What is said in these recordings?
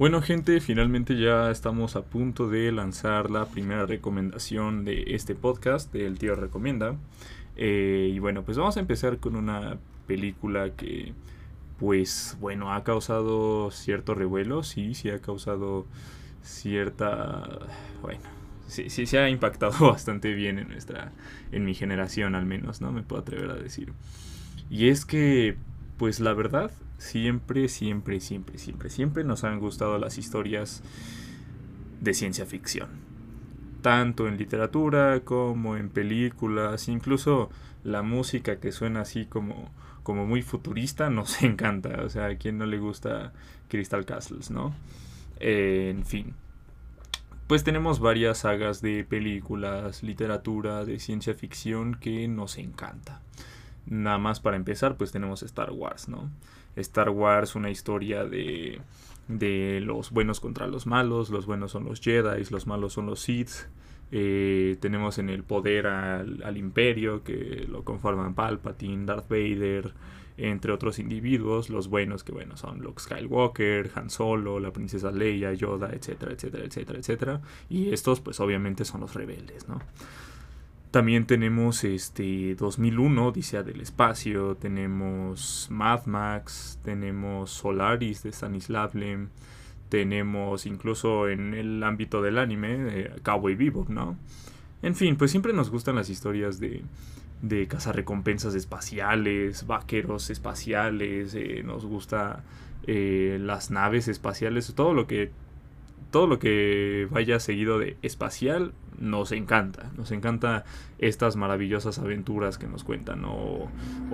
Bueno gente, finalmente ya estamos a punto de lanzar la primera recomendación de este podcast, del tío recomienda. Eh, y bueno, pues vamos a empezar con una película que, pues bueno, ha causado cierto revuelo, sí, sí ha causado cierta, bueno, sí, sí se ha impactado bastante bien en nuestra, en mi generación al menos, ¿no? Me puedo atrever a decir. Y es que, pues la verdad, siempre, siempre, siempre, siempre, siempre nos han gustado las historias de ciencia ficción. Tanto en literatura como en películas, incluso la música que suena así como, como muy futurista nos encanta. O sea, a quien no le gusta Crystal Castles, ¿no? Eh, en fin. Pues tenemos varias sagas de películas, literatura, de ciencia ficción que nos encanta. Nada más para empezar, pues tenemos Star Wars, ¿no? Star Wars, una historia de, de los buenos contra los malos, los buenos son los Jedi, los malos son los Sith. Eh, tenemos en el poder al, imperio que lo conforman Palpatine, Darth Vader, entre otros individuos, los buenos que bueno son Luke Skywalker, Han Solo, la princesa Leia, Yoda, etcétera, etcétera, etcétera, etcétera. Y estos pues obviamente son los rebeldes, ¿no? También tenemos este 2001, Odisea del Espacio, tenemos Mad Max, tenemos Solaris de Stanislav Lem, tenemos incluso en el ámbito del anime eh, Cowboy Bebop, ¿no? En fin, pues siempre nos gustan las historias de, de cazarrecompensas espaciales, vaqueros espaciales, eh, nos gusta eh, las naves espaciales, todo lo que todo lo que vaya seguido de espacial nos encanta. Nos encanta estas maravillosas aventuras que nos cuentan. O,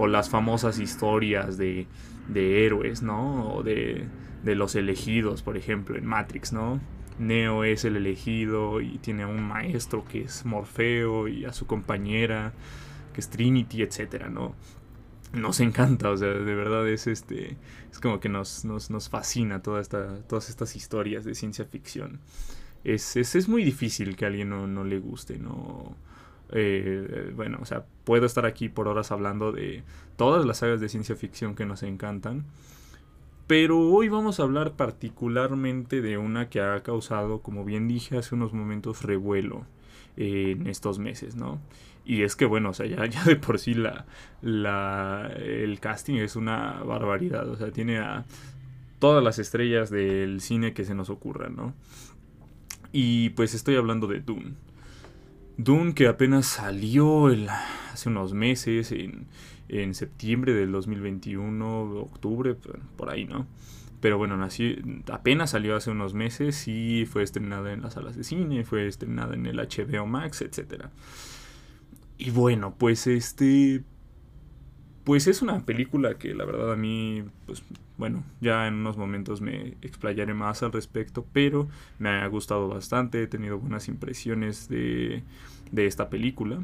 las famosas historias de, de héroes, ¿no? O de, de, los elegidos, por ejemplo, en Matrix, ¿no? Neo es el elegido y tiene a un maestro que es Morfeo y a su compañera que es Trinity, etcétera, ¿no? Nos encanta, o sea, de verdad es este. Es como que nos, nos, nos fascina toda esta, todas estas historias de ciencia ficción es, es, muy difícil que a alguien no, le guste, ¿no? Eh, bueno, o sea, puedo estar aquí por horas hablando de todas las sagas de ciencia ficción que nos encantan. Pero hoy vamos a hablar particularmente de una que ha causado, como bien dije hace unos momentos, revuelo en estos meses, ¿no? Y es que, bueno, o sea, ya, de por sí la, el casting es una barbaridad. O sea, tiene a todas las estrellas del cine que se nos ocurran, ¿no? Y pues estoy hablando de Dune. Dune que apenas salió hace unos meses, en, septiembre del 2021, octubre, por ahí, ¿no? Pero bueno, nació, apenas salió hace unos meses y fue estrenada en las salas de cine, fue estrenada en el HBO Max, etc. Y bueno, pues este... Pues es una película que la verdad a mí pues, bueno, ya en unos momentos me explayaré más al respecto, pero me ha gustado bastante, he tenido buenas impresiones de, de esta película.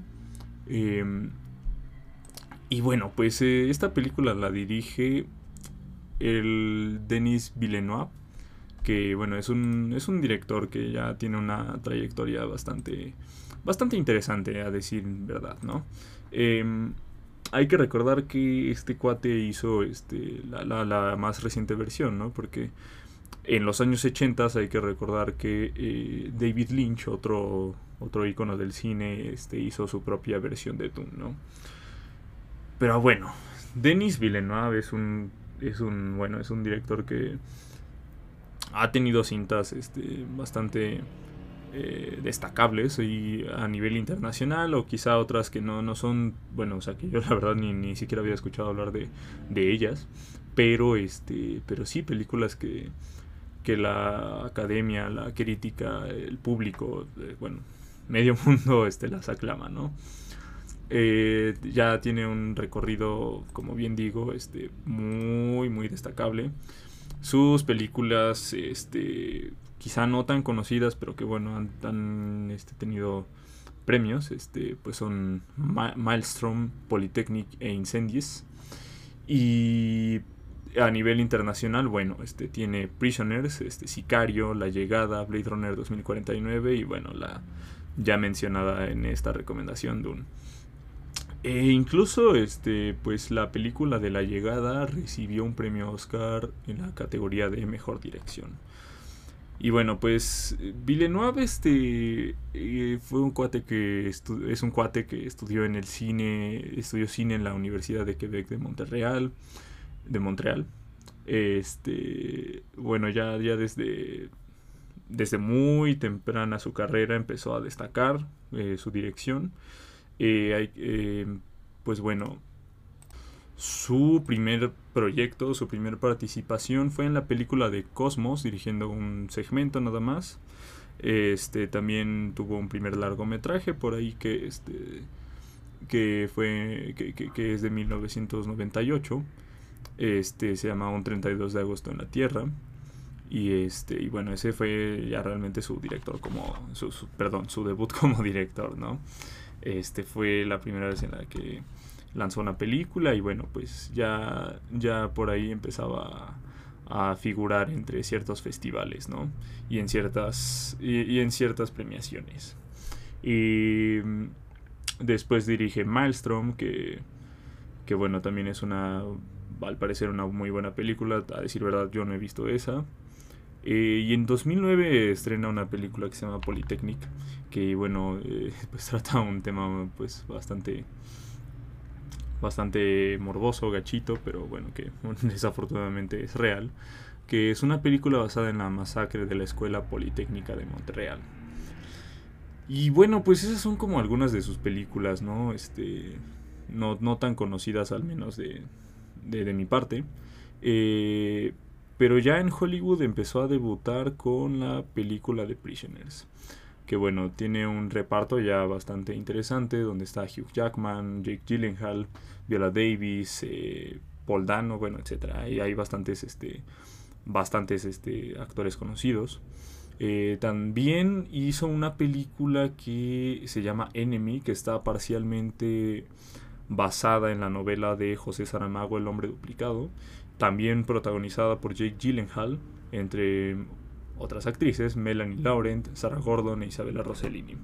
Em, y bueno, pues eh, esta película la dirige el Denis Villeneuve, que bueno, es un, es un director que ya tiene una trayectoria bastante, bastante interesante, a decir verdad, ¿no? Em, hay que recordar que este cuate hizo este, la, más reciente versión, ¿no? Porque en los años 80 hay que recordar que eh, David Lynch, otro, otro ícono del cine, este, hizo su propia versión de Dune, ¿no? Pero bueno, Denis Villeneuve es un, es un, bueno, es un director que ha tenido cintas este, bastante eh, destacables y a nivel internacional o quizá otras que no, no son, bueno, o sea que yo la verdad ni, ni siquiera había escuchado hablar de, de ellas, pero, este, pero sí películas que, que la academia, la crítica, el público, eh, bueno, medio mundo este, las aclama, ¿no? Eh, ya tiene un recorrido, como bien digo, este, muy, muy destacable. Sus películas, este, quizá no tan conocidas, pero que bueno, han, este, tenido premios, este, pues son Maelstrom, Polytechnic e Incendies. Y a nivel internacional, bueno, este tiene Prisoners, este Sicario, La Llegada, Blade Runner 2049 y bueno, la ya mencionada en esta recomendación Dune. E incluso este pues la película de La Llegada recibió un premio Oscar en la categoría de mejor dirección. Y bueno, pues Villeneuve este, eh, fue un cuate que es un cuate que estudió en el cine, estudió cine en la Universidad de Quebec de Montreal, de Montreal. Este, bueno, ya, ya desde, desde muy temprana su carrera empezó a destacar eh, su dirección. Eh, pues bueno, su primer proyecto, su primera participación fue en la película de Cosmos, dirigiendo un segmento nada más. Este también tuvo un primer largometraje por ahí que este que fue que, es de 1998. Este se llama Un 32 de agosto en la Tierra. Y este y bueno, ese fue ya realmente su director como su, perdón, su debut como director, ¿no? Este fue la primera vez en la que lanzó una película y bueno, pues ya, ya por ahí empezaba a, figurar entre ciertos festivales, ¿no? Y en ciertas, y, en ciertas premiaciones. Y mm, después dirige Maelstrom, que, que bueno, también es una, al parecer una muy buena película, a decir verdad yo no he visto esa. Eh, y en 2009 estrena una película que se llama Polytechnic, que bueno, eh, pues trata un tema pues bastante bastante morboso, gachito, pero bueno, que desafortunadamente es real, que es una película basada en la masacre de la Escuela Politécnica de Montreal. Y bueno, pues esas son como algunas de sus películas, ¿no? Este, no, no tan conocidas al menos de, de, mi parte. Eh, pero ya en Hollywood empezó a debutar con la película de Prisoners que bueno, tiene un reparto ya bastante interesante, donde está Hugh Jackman, Jake Gyllenhaal, Viola Davis, eh, Paul Dano, bueno, etcétera. Y hay bastantes, este, bastantes este, actores conocidos. Eh, también hizo una película que se llama Enemy, que está parcialmente basada en la novela de José Saramago, El hombre duplicado, también protagonizada por Jake Gyllenhaal, entre otras actrices, Melanie Laurent, Sarah Gordon e Isabella Rossellini.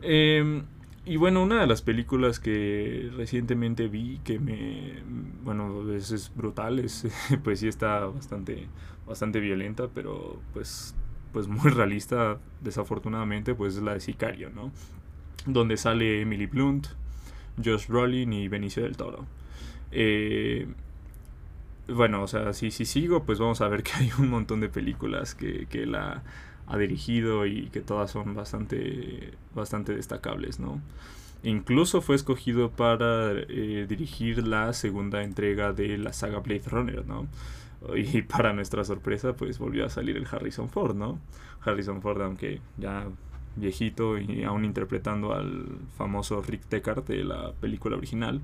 Em, y bueno, una de las películas que recientemente vi que me, bueno, es, brutal, es, pues sí está bastante, bastante violenta, pero pues, pues muy realista, desafortunadamente, pues es la de Sicario, ¿no? Donde sale Emily Blunt, Josh Brolin y Benicio del Toro. Eh, bueno, o sea, si, si sigo, pues vamos a ver que hay un montón de películas que, que la ha dirigido y que todas son bastante, bastante destacables, ¿no? Incluso fue escogido para eh, dirigir la segunda entrega de la saga Blade Runner, ¿no? Y para nuestra sorpresa, pues volvió a salir el Harrison Ford, ¿no? Harrison Ford, aunque ya viejito y aún interpretando al famoso Rick Deckard de la película original,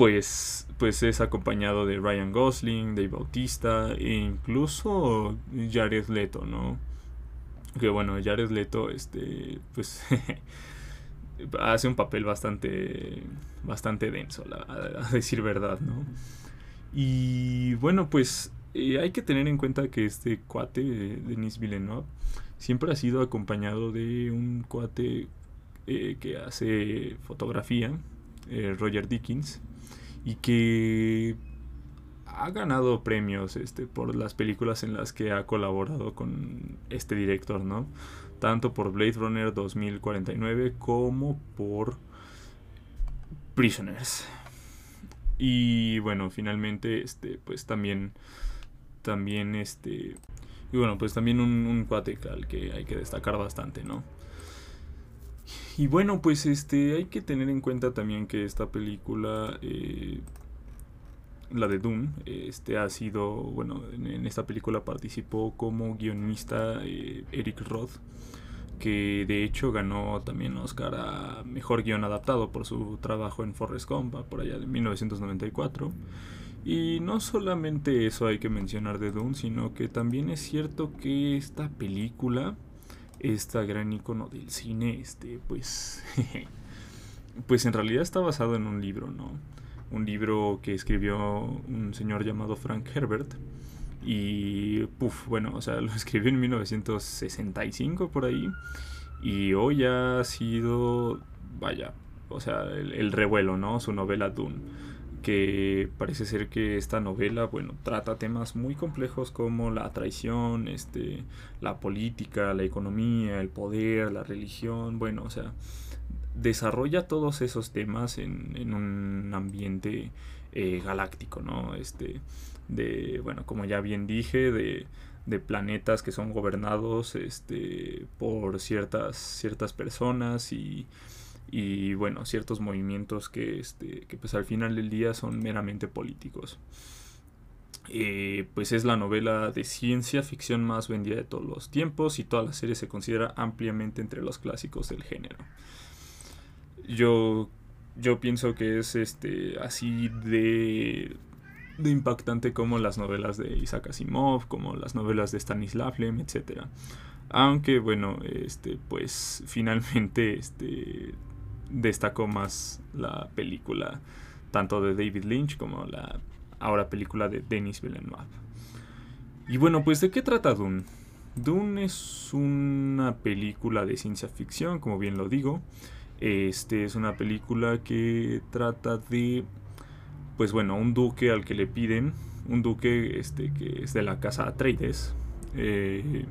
pues, pues es acompañado de Ryan Gosling, Dave Bautista e incluso Jared Leto, ¿no? Que bueno, Jared Leto, este, pues hace un papel bastante, bastante denso, a, decir verdad, ¿no? Y bueno, pues eh, hay que tener en cuenta que este cuate, Denis Villeneuve, siempre ha sido acompañado de un cuate eh, que hace fotografía, eh, Roger Dickens, y que ha ganado premios este, por las películas en las que ha colaborado con este director, ¿no? Tanto por Blade Runner 2049 como por Prisoners. Y bueno, finalmente, este, pues también, también, este, y bueno, pues también un, un al que hay que destacar bastante, ¿no? Y bueno, pues este hay que tener en cuenta también que esta película, eh, la de Dune, este ha sido, bueno, en, esta película participó como guionista eh, Eric Roth, que de hecho ganó también Oscar a Mejor Guión Adaptado por su trabajo en Forrest Gump, por allá de 1994. Y no solamente eso hay que mencionar de Dune, sino que también es cierto que esta película esta gran icono del cine, este, pues, pues en realidad está basado en un libro, ¿no? Un libro que escribió un señor llamado Frank Herbert. Y, puff, bueno, o sea, lo escribió en 1965 por ahí. Y hoy ha sido, vaya, o sea, el, revuelo, ¿no? Su novela Dune que parece ser que esta novela, bueno, trata temas muy complejos como la traición, este, la política, la economía, el poder, la religión, bueno, o sea, desarrolla todos esos temas en, un ambiente eh, galáctico, ¿no? Este, de, bueno, como ya bien dije, de, de planetas que son gobernados este, por ciertas, ciertas personas y y bueno, ciertos movimientos que, este, que pues al final del día son meramente políticos. Eh, pues es la novela de ciencia ficción más vendida de todos los tiempos y toda la serie se considera ampliamente entre los clásicos del género. Yo, yo pienso que es este, así de, de impactante como las novelas de Isaac Asimov, como las novelas de Stanislav Lem, etc. Aunque bueno, este, pues finalmente este, destacó más la película tanto de David Lynch como la ahora película de Denis Villeneuve. Y bueno, pues ¿de qué trata Dune? Dune es una película de ciencia ficción, como bien lo digo. Este es una película que trata de, pues bueno, un duque al que le piden, un duque este, que es de la casa Atreides, eh,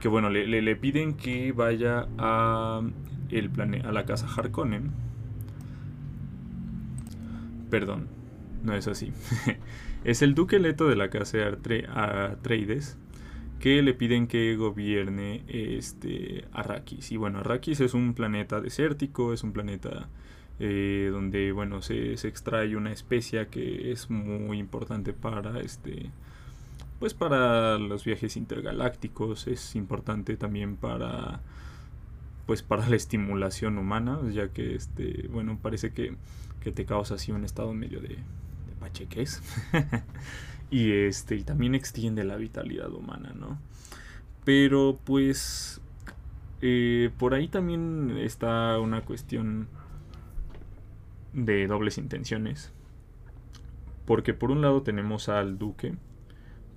que bueno, le, le, piden que vaya a el a la casa Harkonnen. Perdón, no es así. es el duque Leto de la casa Atreides que le piden que gobierne este Arrakis. Y bueno, Arrakis es un planeta desértico, es un planeta eh, donde bueno se, extrae una especia que es muy importante para este pues para los viajes intergalácticos, es importante también para pues para la estimulación humana, ya que este, bueno, parece que, te causa así un estado medio de, de pacheques. y este, y también extiende la vitalidad humana, ¿no? Pero pues eh, por ahí también está una cuestión de dobles intenciones. Porque por un lado tenemos al duque,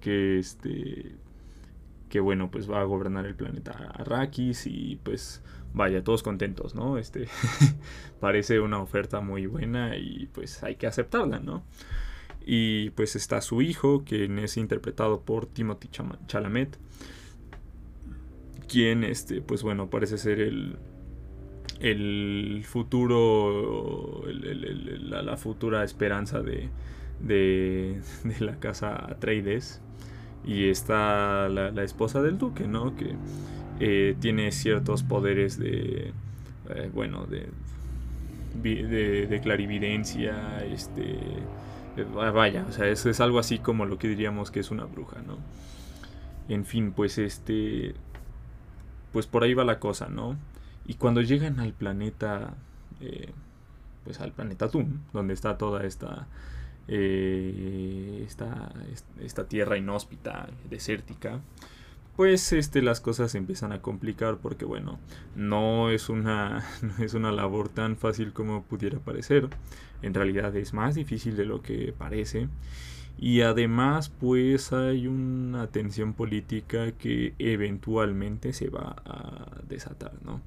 que este que bueno, pues va a gobernar el planeta Arrakis y pues vaya, todos contentos, ¿no? Este parece una oferta muy buena y pues hay que aceptarla, ¿no? Y pues está su hijo, quien es interpretado por Timothy Chalamet, quien, este, pues bueno, parece ser el, el futuro, la, futura esperanza de, de, de la casa Atreides. Y está la, la esposa del duque, ¿no? Que eh, tiene ciertos poderes de, eh, bueno, de, de, clarividencia, este, eh, vaya, o sea, eso es algo así como lo que diríamos que es una bruja, ¿no? En fin, pues este, pues por ahí va la cosa, ¿no? Y cuando llegan al planeta, pues al planeta Doom, donde está toda esta, esta, esta tierra inhóspita, desértica, pues este, las cosas se empiezan a complicar porque bueno, no es, una, es una labor tan fácil como pudiera parecer. En realidad es más difícil de lo que parece. Y además pues hay una tensión política que eventualmente se va a desatar, ¿no?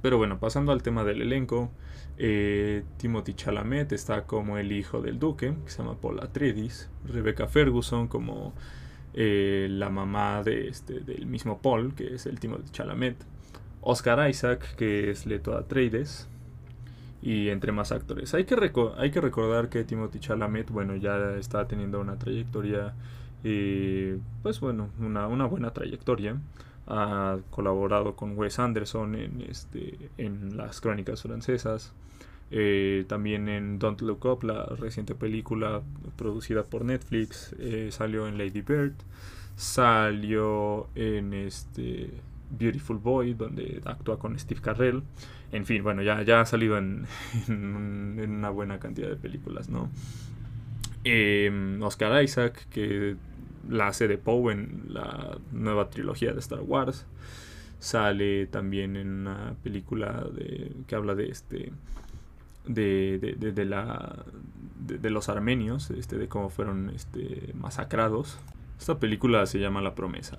Pero bueno, pasando al tema del elenco, eh, Timothy Chalamet está como el hijo del duque, que se llama Paul Atreides, Rebecca Ferguson como eh, la mamá de este, del mismo Paul, que es el Timothy Chalamet, Oscar Isaac, que es Leto Atreides, y entre más actores. Hay que, hay que recordar que Timothy Chalamet, bueno, ya está teniendo una trayectoria, eh, pues bueno, una, buena trayectoria. Ha colaborado con Wes Anderson en, este, en las crónicas francesas. Eh, también en Don't Look Up, la reciente película producida por Netflix, eh, salió en Lady Bird, salió en este Beautiful Boy, donde actúa con Steve Carrell. En fin, bueno, ya, ya ha salido en, una buena cantidad de películas, ¿no? Em, Oscar Isaac, que la hace de Poe en la nueva trilogía de Star Wars. Sale también en una película de, que habla de este de, de, de, la, de, los armenios, este, de cómo fueron este, masacrados. Esta película se llama La Promesa.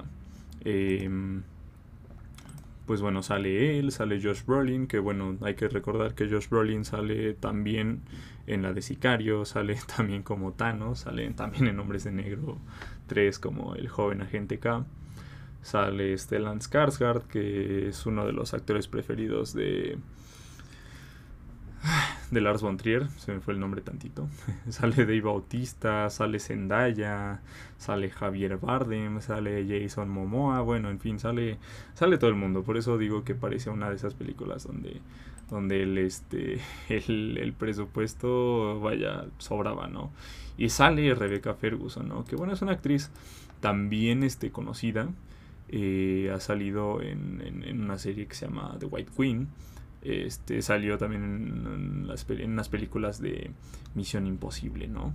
Em, pues bueno, sale él, sale Josh Brolin, que bueno, hay que recordar que Josh Brolin sale también en la de Sicario, sale también como Thanos, sale también en Hombres de Negro 3 como el joven agente K. Sale Stellan Skarsgård, que es uno de los actores preferidos de de Lars von Trier, se me fue el nombre tantito. sale Dave Bautista, sale Zendaya, sale Javier Bardem, sale Jason Momoa, bueno, en fin, sale sale todo el mundo. Por eso digo que parece una de esas películas donde donde el este el, presupuesto vaya sobraba, ¿no? Y sale Rebecca Ferguson, ¿no? Que bueno, es una actriz también este conocida. Eh, ha salido en, en una serie que se llama The White Queen este, salió también en, las, unas películas de Misión Imposible, ¿no?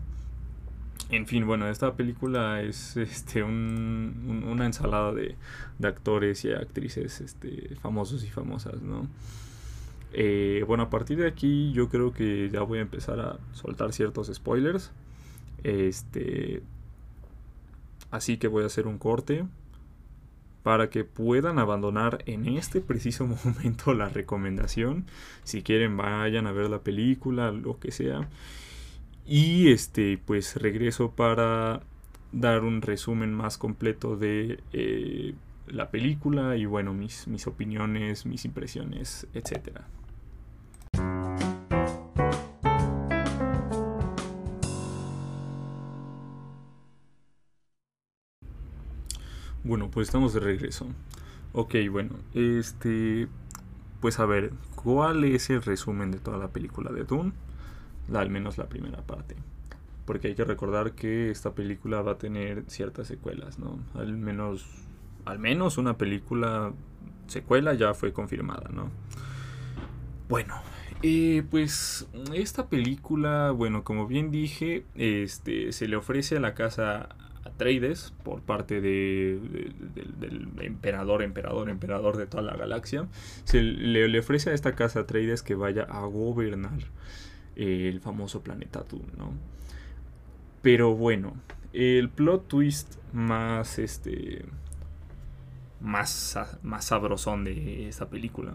En fin, bueno, esta película es este, una ensalada de, actores y actrices este, famosos y famosas, ¿no? Eh, bueno, a partir de aquí yo creo que ya voy a empezar a soltar ciertos spoilers. Este, así que voy a hacer un corte para que puedan abandonar en este preciso momento la recomendación. Si quieren vayan a ver la película, lo que sea. Y este, pues regreso para dar un resumen más completo de eh, la película y bueno, mis, mis opiniones, mis impresiones, etcétera. Bueno, pues estamos de regreso. Ok, bueno, este. Pues a ver, ¿cuál es el resumen de toda la película de Dune? al menos la primera parte. Porque hay que recordar que esta película va a tener ciertas secuelas, ¿no? Al menos. Al menos una película secuela ya fue confirmada, ¿no? Bueno, eh, pues esta película, bueno, como bien dije, este, se le ofrece a la casa Atreides por parte de, del emperador, emperador, emperador de toda la galaxia. Se le, ofrece a esta casa Atreides que vaya a gobernar eh, el famoso planeta Dune, ¿no? Pero bueno, el plot twist más este más, más sabrosón de esta película.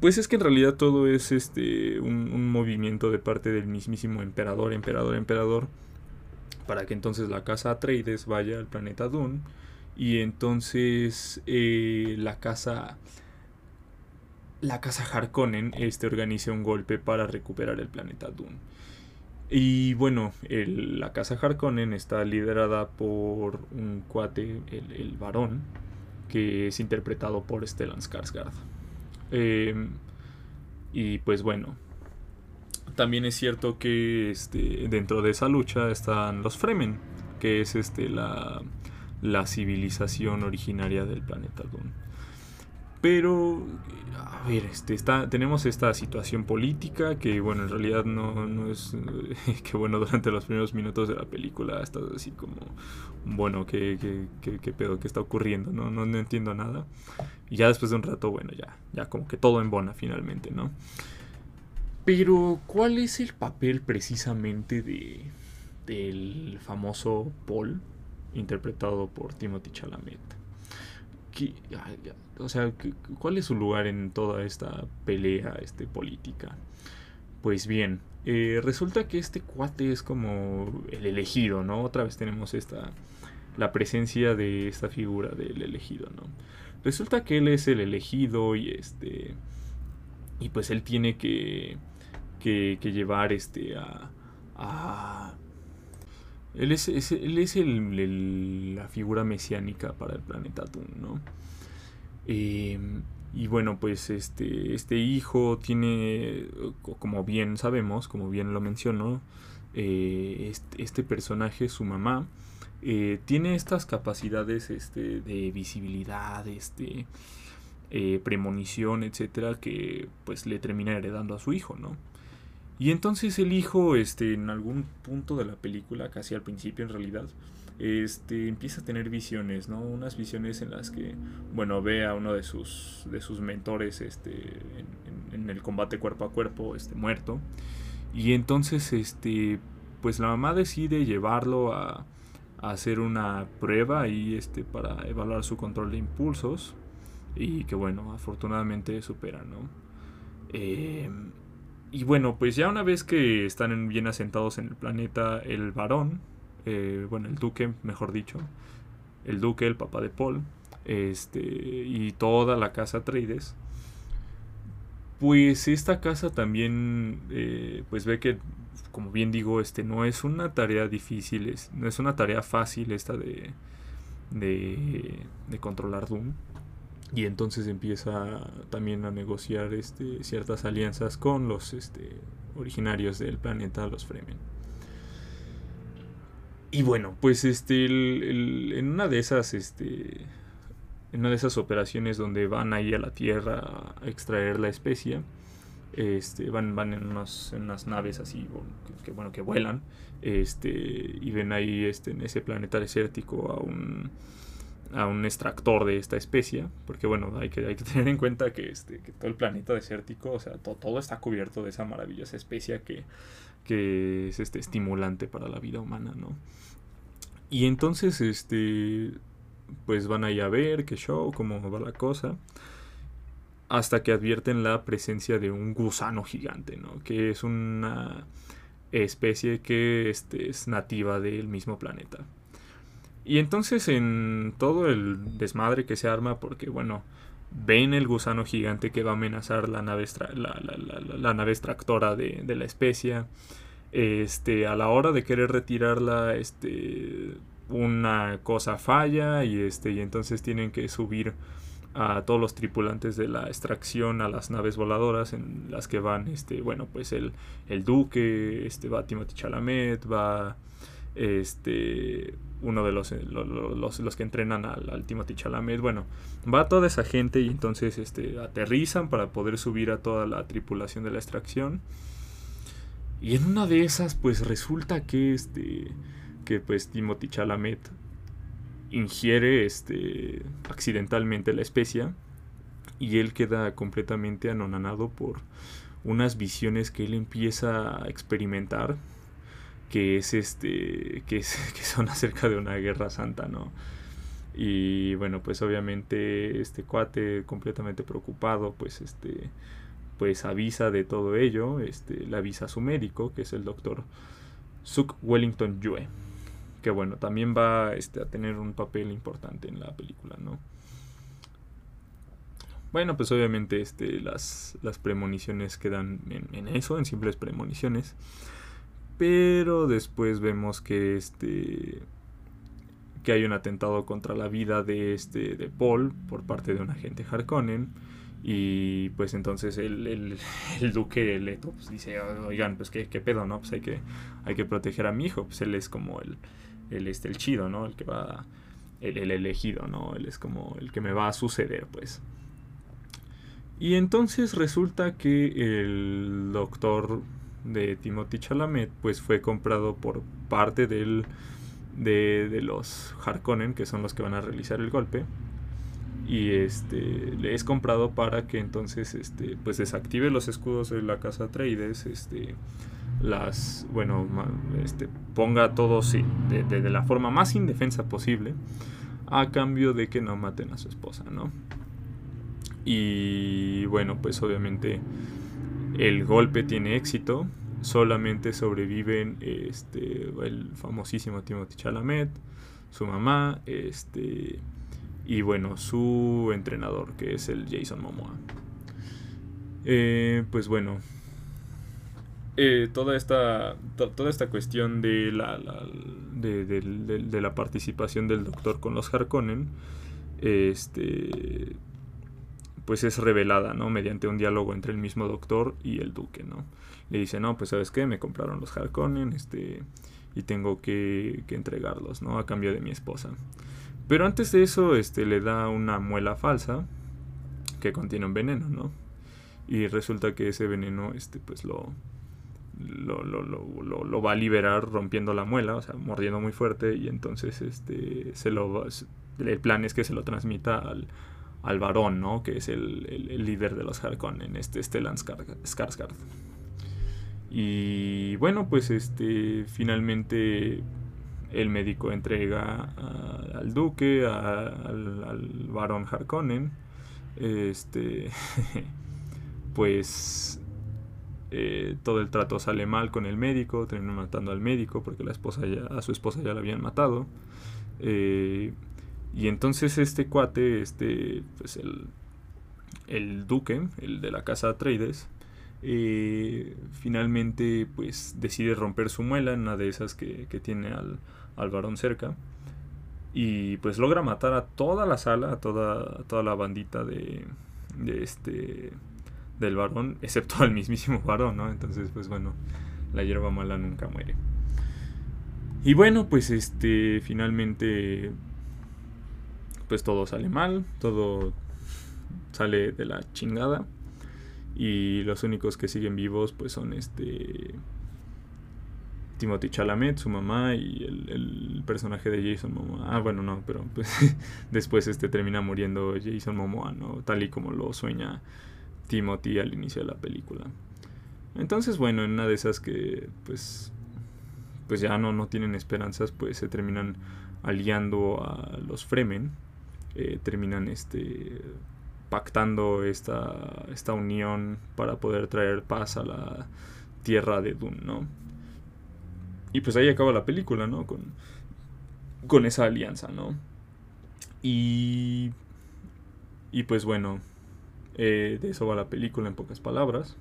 Pues es que en realidad todo es este un movimiento de parte del mismísimo emperador, emperador, emperador para que entonces la casa Atreides vaya al planeta Dune y entonces eh, la casa la casa Harkonnen este, organice un golpe para recuperar el planeta Dune. Y bueno, la casa Harkonnen está liderada por un cuate, el, varón, que es interpretado por Stellan Skarsgård. Em, y pues bueno, también es cierto que este, dentro de esa lucha están los Fremen, que es este, la, civilización originaria del planeta Dune. Pero, a ver, este, está, tenemos esta situación política que, bueno, en realidad no, es... que, bueno, durante los primeros minutos de la película está así como, bueno, ¿qué, qué, pedo que está ocurriendo? ¿no? ¿no? No, entiendo nada. Y ya después de un rato, bueno, ya, ya como que todo en bona finalmente, ¿no? Pero, ¿cuál es el papel precisamente de del famoso Paul, interpretado por Timothy Chalamet? o sea, ¿cuál es su lugar en toda esta pelea este, política? Pues bien, eh, resulta que este cuate es como el elegido, ¿no? Otra vez tenemos esta la presencia de esta figura del elegido, ¿no? Resulta que él es el elegido y este y pues él tiene que que, llevar este a, él es, él es el, la figura mesiánica para el planeta Dune, ¿no? Em, y bueno, pues este, este hijo tiene, como bien sabemos, como bien lo mencionó, eh, este, personaje, su mamá, eh, tiene estas capacidades este, de visibilidad, este, eh, premonición, etcétera, que pues le termina heredando a su hijo, ¿no? Y entonces el hijo, este, en algún punto de la película, casi al principio en realidad, este, empieza a tener visiones, ¿no? Unas visiones en las que, bueno, ve a uno de sus, de sus mentores, este, en, el combate cuerpo a cuerpo, este, muerto. Y entonces, este, pues la mamá decide llevarlo a, hacer una prueba ahí, este, para evaluar su control de impulsos. y que bueno, afortunadamente superan, ¿no? Eh, y bueno, pues ya una vez que están bien asentados en el planeta, el varón, eh, bueno, el duque, mejor dicho, el duque, el papá de Paul, este, y toda la casa Atreides, pues esta casa también, eh, pues ve que, como bien digo, este, no es una tarea difícil, no es una tarea fácil esta de, de, de controlar Doom y entonces empieza también a negociar este, ciertas alianzas con los este, originarios del planeta, los Fremen. Y bueno, pues este, en una de esas, este, en una de esas operaciones donde van ahí a la Tierra a extraer la especia, este, van, van en, unas, en unas naves así, que, bueno, que vuelan, este, y ven ahí este, en ese planeta desértico a un a un extractor de esta especie, porque bueno, hay que, hay que tener en cuenta que, este, que todo el planeta desértico, o sea, todo está cubierto de esa maravillosa especie que, que es este estimulante para la vida humana, ¿no? Y entonces, este, pues van ahí a ver qué show, cómo va la cosa, hasta que advierten la presencia de un gusano gigante, ¿no? Que es una especie que este, es nativa del mismo planeta. Y entonces en todo el desmadre que se arma, porque bueno, ven el gusano gigante que va a amenazar la nave, la, nave extractora de, la especie. Este, a la hora de querer retirarla, este, una cosa falla y, este, y entonces tienen que subir a todos los tripulantes de la extracción a las naves voladoras en las que van, este, bueno, pues el, el duque, este, va Timothy Chalamet, va, este, uno de los, eh, los, los, que entrenan al, al, Timothy Chalamet. Bueno, va toda esa gente y entonces este, aterrizan para poder subir a toda la tripulación de la extracción. Y en una de esas, pues resulta que este. que pues Timothy Chalamet ingiere este. accidentalmente la especia. Y él queda completamente anonanado por unas visiones que él empieza a experimentar que es este que, que son acerca de una guerra santa, ¿no? Y bueno, pues obviamente este cuate completamente preocupado, pues este pues avisa de todo ello, este le avisa a su médico, que es el doctor Suk Wellington Yue, que bueno, también va este, a tener un papel importante en la película, ¿no? Bueno, pues obviamente este, las, las premoniciones quedan en, en eso, en simples premoniciones. Pero después vemos que este que hay un atentado contra la vida de este de Paul por parte de un agente Harkonnen. Y pues entonces el, el, duque Leto pues dice oigan pues qué, qué, pedo no pues hay que hay que proteger a mi hijo pues él es como el, el este el chido no el que va el, el elegido no él es como el que me va a suceder pues. Y entonces resulta que el doctor de Timothy Chalamet pues fue comprado por parte del, de, de, los Harkonnen que son los que van a realizar el golpe. Y este le es comprado para que entonces este pues desactive los escudos de la casa Atreides este las bueno este ponga todo sí de, de, de la forma más indefensa posible a cambio de que no maten a su esposa no y bueno pues obviamente el golpe tiene éxito, solamente sobreviven este, el famosísimo Timothy Chalamet, su mamá, este, y bueno, su entrenador, que es el Jason Momoa. Eh, pues bueno, eh, toda esta toda esta cuestión de la, de, la participación del doctor con los Harkonnen este pues es revelada, ¿no? Mediante un diálogo entre el mismo doctor y el duque, ¿no? Le dice, no, pues sabes qué, me compraron los Harkonnen, este, y tengo que, que, entregarlos, ¿no? A cambio de mi esposa. Pero antes de eso, este, le da una muela falsa que contiene un veneno, ¿no? Y resulta que ese veneno, este, pues lo, lo, lo, lo, lo, va a liberar rompiendo la muela, o sea, mordiendo muy fuerte, y entonces, este, se lo, el plan es que se lo transmita al, al varón, ¿no? Que es el, el, líder de los Harkonnen, este Stellan Skarsgård. Y bueno, pues este finalmente el médico entrega al duque, al, varón Harkonnen, este, pues eh, todo el trato sale mal con el médico, terminan matando al médico porque la esposa ya, a su esposa ya la habían matado. Eh, y entonces este cuate, este, pues el, el duque, el de la casa Atreides, eh, finalmente pues decide romper su muela en una de esas que, tiene al, al, varón cerca y pues logra matar a toda la sala, a toda, toda la bandita de, de este del varón, excepto al mismísimo varón, ¿no? Entonces pues bueno, la hierba mala nunca muere. Y bueno, pues este finalmente pues todo sale mal, todo sale de la chingada. Y los únicos que siguen vivos pues son este Timothy Chalamet, su mamá y el, personaje de Jason Momoa. Ah, bueno, no, pero pues, después este termina muriendo Jason Momoa, ¿no? Tal y como lo sueña Timothy al inicio de la película. Entonces, bueno, en una de esas que pues pues ya no, no tienen esperanzas, pues se terminan aliando a los Fremen. Eh, terminan este pactando esta, esta unión para poder traer paz a la tierra de Dune, ¿no? Y pues ahí acaba la película, ¿no? Con, con esa alianza, ¿no? Y, y pues bueno, eh, de eso va la película en pocas palabras.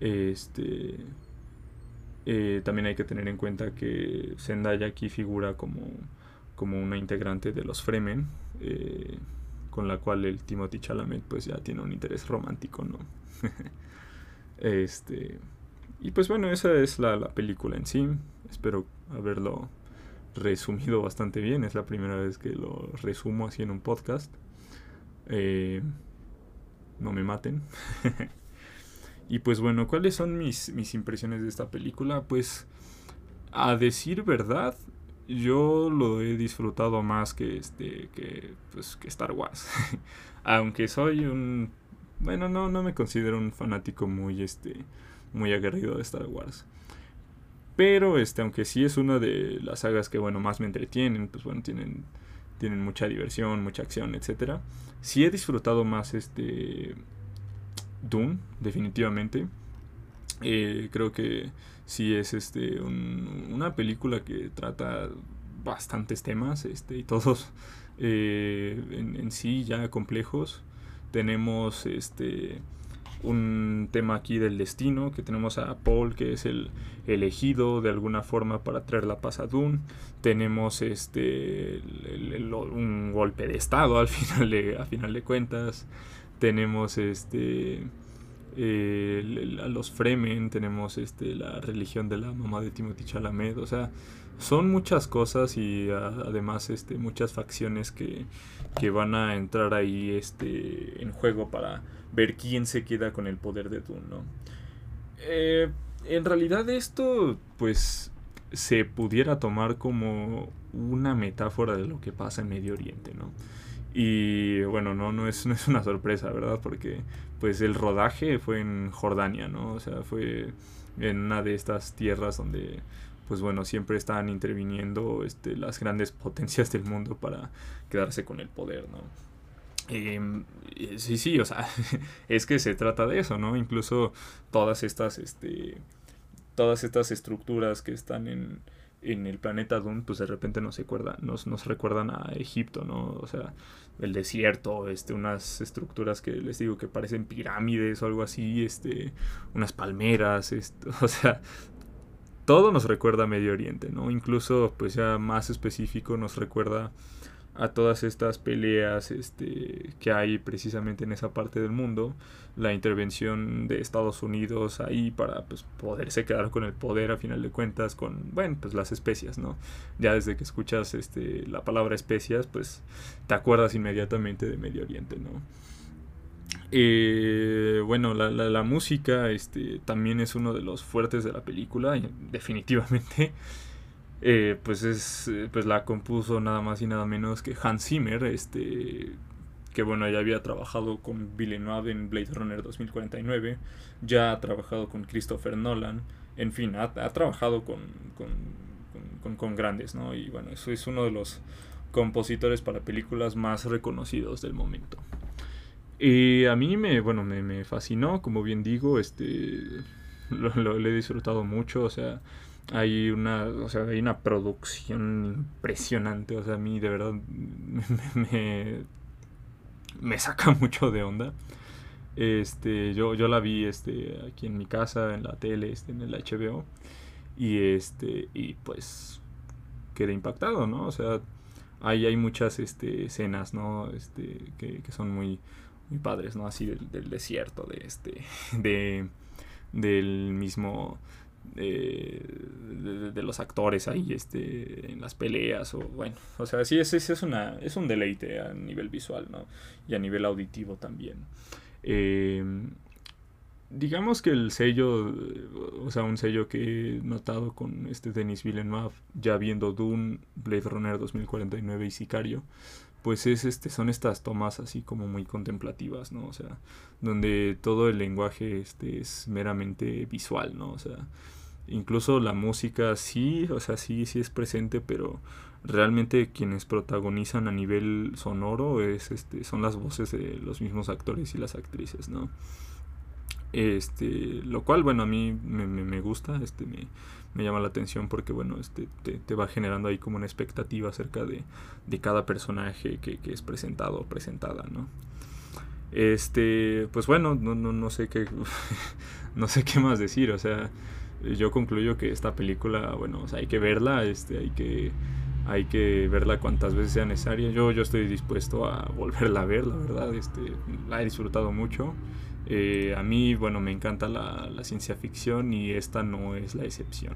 Este, eh, también hay que tener en cuenta que Zendaya aquí figura como, como una integrante de los Fremen. Eh, con la cual el Timothy Chalamet pues ya tiene un interés romántico, ¿no? este y pues bueno, esa es la, película en sí. Espero haberlo resumido bastante bien. Es la primera vez que lo resumo así en un podcast. Eh, no me maten. y pues bueno, ¿cuáles son mis, mis impresiones de esta película? Pues a decir verdad, yo lo he disfrutado más que este que pues que Star Wars. Aunque soy un bueno no no me considero un fanático muy este muy aguerrido de Star Wars. Pero este aunque sí es una de las sagas que bueno más me entretienen pues bueno tienen tienen mucha diversión mucha acción etcétera sí he disfrutado más este Dune definitivamente. Eh, creo que sí es este una película que trata bastantes temas este, y todos eh, en, sí ya complejos. Tenemos este un tema aquí del destino, que tenemos a Paul, que es el elegido de alguna forma para traer la paz a Dune. Tenemos este un golpe de estado al final de, a final de cuentas. Tenemos este a los Fremen, tenemos este, la religión de la mamá de Timothy Chalamet, o sea, son muchas cosas y además este, muchas facciones que, que, van a entrar ahí este, en juego para ver quién se queda con el poder de Dune, ¿no? Eh, en realidad esto, pues, se pudiera tomar como una metáfora de lo que pasa en Medio Oriente, ¿no? Y bueno, no, no, es, no es una sorpresa, ¿verdad? Porque pues el rodaje fue en Jordania, ¿no? O sea, fue en una de estas tierras donde pues bueno, siempre están interviniendo este, las grandes potencias del mundo para quedarse con el poder, ¿no? Em, sí, sí, o sea, es que se trata de eso, ¿no? Incluso todas estas, este, todas estas estructuras que están en, en el planeta Dune, pues de repente nos, recuerda, nos, nos recuerdan a Egipto, ¿no? O sea, el desierto, este, unas estructuras que les digo que parecen pirámides o algo así, este, unas palmeras, este, o sea, todo nos recuerda a Medio Oriente, ¿no? Incluso, pues ya más específico, nos recuerda a todas estas peleas este, que hay precisamente en esa parte del mundo, la intervención de Estados Unidos ahí para pues, poderse quedar con el poder a final de cuentas con, bueno, pues las especias, ¿no? Ya desde que escuchas este, la palabra especias, pues te acuerdas inmediatamente de Medio Oriente, ¿no? Eh, bueno, la, la, música este, también es uno de los fuertes de la película, definitivamente. Eh, pues es eh, pues la compuso nada más y nada menos que Hans Zimmer este que bueno ya había trabajado con Villeneuve en Blade Runner 2049 ya ha trabajado con Christopher Nolan en fin ha, trabajado con con, con, grandes no y bueno eso es uno de los compositores para películas más reconocidos del momento. Y a mí me, bueno, me, me fascinó, como bien digo, este, lo, lo, he disfrutado mucho, o sea, hay una, o sea, hay una producción impresionante, o sea, a mí de verdad me, me, saca mucho de onda. Este, yo, yo la vi este, aquí en mi casa, en la tele, este, en el HBO, y este, y pues quedé impactado, ¿no? O sea, hay, hay muchas este, escenas, ¿no? Este, que, que son muy, muy padres, ¿no? Así del, del desierto, de este, de, del mismo de, los actores ahí este, en las peleas o bueno, o sea, sí, es, es, una, es un deleite a nivel visual, ¿no? Y a nivel auditivo también. Eh, digamos que el sello, o sea, un sello que he notado con este Denis Villeneuve, ya viendo Dune, Blade Runner 2049 y Sicario, pues es este son estas tomas así como muy contemplativas, ¿no? O sea, donde todo el lenguaje este es meramente visual, ¿no? O sea, incluso la música sí, o sea, sí sí es presente, pero realmente quienes protagonizan a nivel sonoro es este son las voces de los mismos actores y las actrices, ¿no? Este, lo cual, bueno, a mí me, me, gusta, este, me, me, llama la atención porque, bueno, este, te, va generando ahí como una expectativa acerca de, de cada personaje que, que, es presentado o presentada, ¿no? Este, pues bueno, no, no, no sé qué, no sé qué más decir, o sea, yo concluyo que esta película, bueno, hay que verla, este, hay que, hay que verla cuantas veces sea necesaria. Yo, yo estoy dispuesto a volverla a ver, la verdad, este, la he disfrutado mucho. Eh, a mí, bueno, me encanta la, ciencia ficción y esta no es la excepción.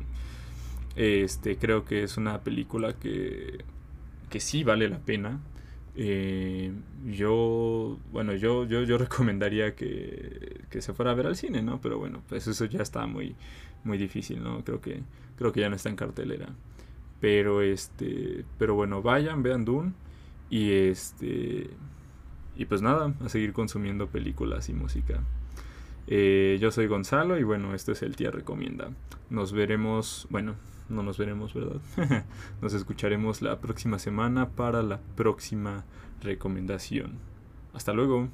Este, creo que es una película que, que sí vale la pena. Eh, yo, bueno, yo, yo, yo recomendaría que, que, se fuera a ver al cine, ¿no? Pero bueno, pues eso ya está muy, muy difícil, ¿no? Creo que, creo que ya no está en cartelera. Pero este, pero bueno, vayan, vean Dune y este y pues nada, a seguir consumiendo películas y música. Eh, yo soy Gonzalo y bueno, esto es el Tía Recomienda. Nos veremos, bueno, no nos veremos, ¿verdad? nos escucharemos la próxima semana para la próxima recomendación. Hasta luego.